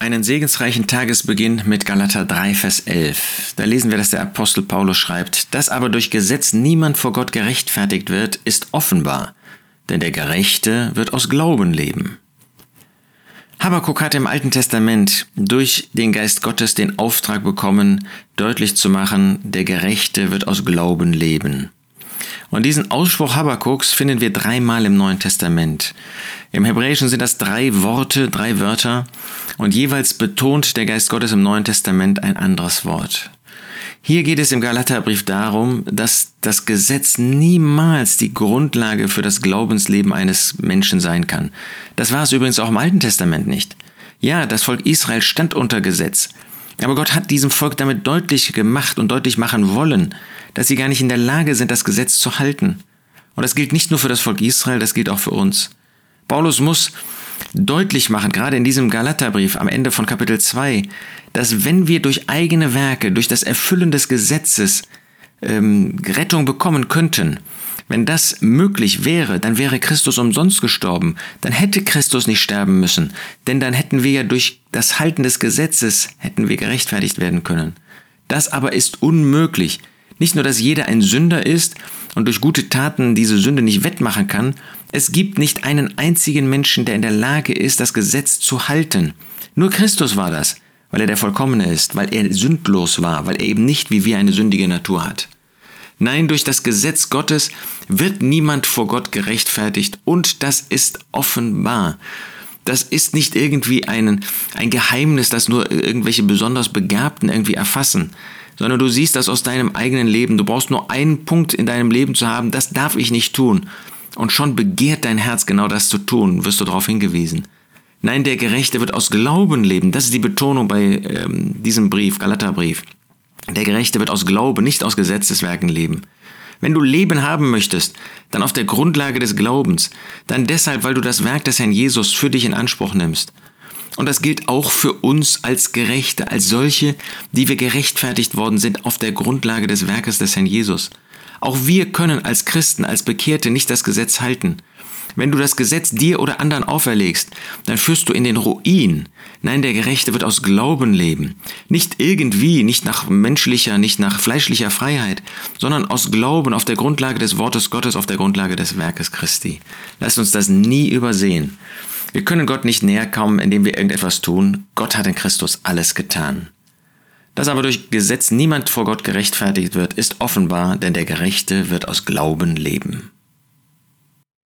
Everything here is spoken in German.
einen segensreichen Tagesbeginn mit Galater 3, Vers 11. Da lesen wir, dass der Apostel Paulus schreibt, dass aber durch Gesetz niemand vor Gott gerechtfertigt wird, ist offenbar, denn der Gerechte wird aus Glauben leben. Habakkuk hat im Alten Testament durch den Geist Gottes den Auftrag bekommen, deutlich zu machen, der Gerechte wird aus Glauben leben. Und diesen Ausspruch Habakuks finden wir dreimal im Neuen Testament. Im Hebräischen sind das drei Worte, drei Wörter und jeweils betont der Geist Gottes im Neuen Testament ein anderes Wort. Hier geht es im Galaterbrief darum, dass das Gesetz niemals die Grundlage für das Glaubensleben eines Menschen sein kann. Das war es übrigens auch im Alten Testament nicht. Ja, das Volk Israel stand unter Gesetz. Aber Gott hat diesem Volk damit deutlich gemacht und deutlich machen wollen, dass sie gar nicht in der Lage sind, das Gesetz zu halten. Und das gilt nicht nur für das Volk Israel, das gilt auch für uns. Paulus muss deutlich machen, gerade in diesem Galaterbrief am Ende von Kapitel 2, dass wenn wir durch eigene Werke, durch das Erfüllen des Gesetzes ähm, Rettung bekommen könnten, wenn das möglich wäre, dann wäre Christus umsonst gestorben, dann hätte Christus nicht sterben müssen, denn dann hätten wir ja durch das Halten des Gesetzes, hätten wir gerechtfertigt werden können. Das aber ist unmöglich. Nicht nur, dass jeder ein Sünder ist und durch gute Taten diese Sünde nicht wettmachen kann, es gibt nicht einen einzigen Menschen, der in der Lage ist, das Gesetz zu halten. Nur Christus war das, weil er der Vollkommene ist, weil er sündlos war, weil er eben nicht wie wir eine sündige Natur hat. Nein, durch das Gesetz Gottes wird niemand vor Gott gerechtfertigt und das ist offenbar. Das ist nicht irgendwie ein, ein Geheimnis, das nur irgendwelche besonders Begabten irgendwie erfassen sondern du siehst das aus deinem eigenen Leben. Du brauchst nur einen Punkt in deinem Leben zu haben, das darf ich nicht tun. Und schon begehrt dein Herz genau das zu tun, wirst du darauf hingewiesen. Nein, der Gerechte wird aus Glauben leben. Das ist die Betonung bei ähm, diesem Brief, Galaterbrief. Der Gerechte wird aus Glauben, nicht aus Gesetzeswerken leben. Wenn du Leben haben möchtest, dann auf der Grundlage des Glaubens, dann deshalb, weil du das Werk des Herrn Jesus für dich in Anspruch nimmst. Und das gilt auch für uns als Gerechte, als solche, die wir gerechtfertigt worden sind auf der Grundlage des Werkes des Herrn Jesus. Auch wir können als Christen, als Bekehrte nicht das Gesetz halten. Wenn du das Gesetz dir oder anderen auferlegst, dann führst du in den Ruin. Nein, der Gerechte wird aus Glauben leben. Nicht irgendwie, nicht nach menschlicher, nicht nach fleischlicher Freiheit, sondern aus Glauben auf der Grundlage des Wortes Gottes, auf der Grundlage des Werkes Christi. Lass uns das nie übersehen. Wir können Gott nicht näher kommen, indem wir irgendetwas tun. Gott hat in Christus alles getan. Dass aber durch Gesetz niemand vor Gott gerechtfertigt wird, ist offenbar, denn der Gerechte wird aus Glauben leben.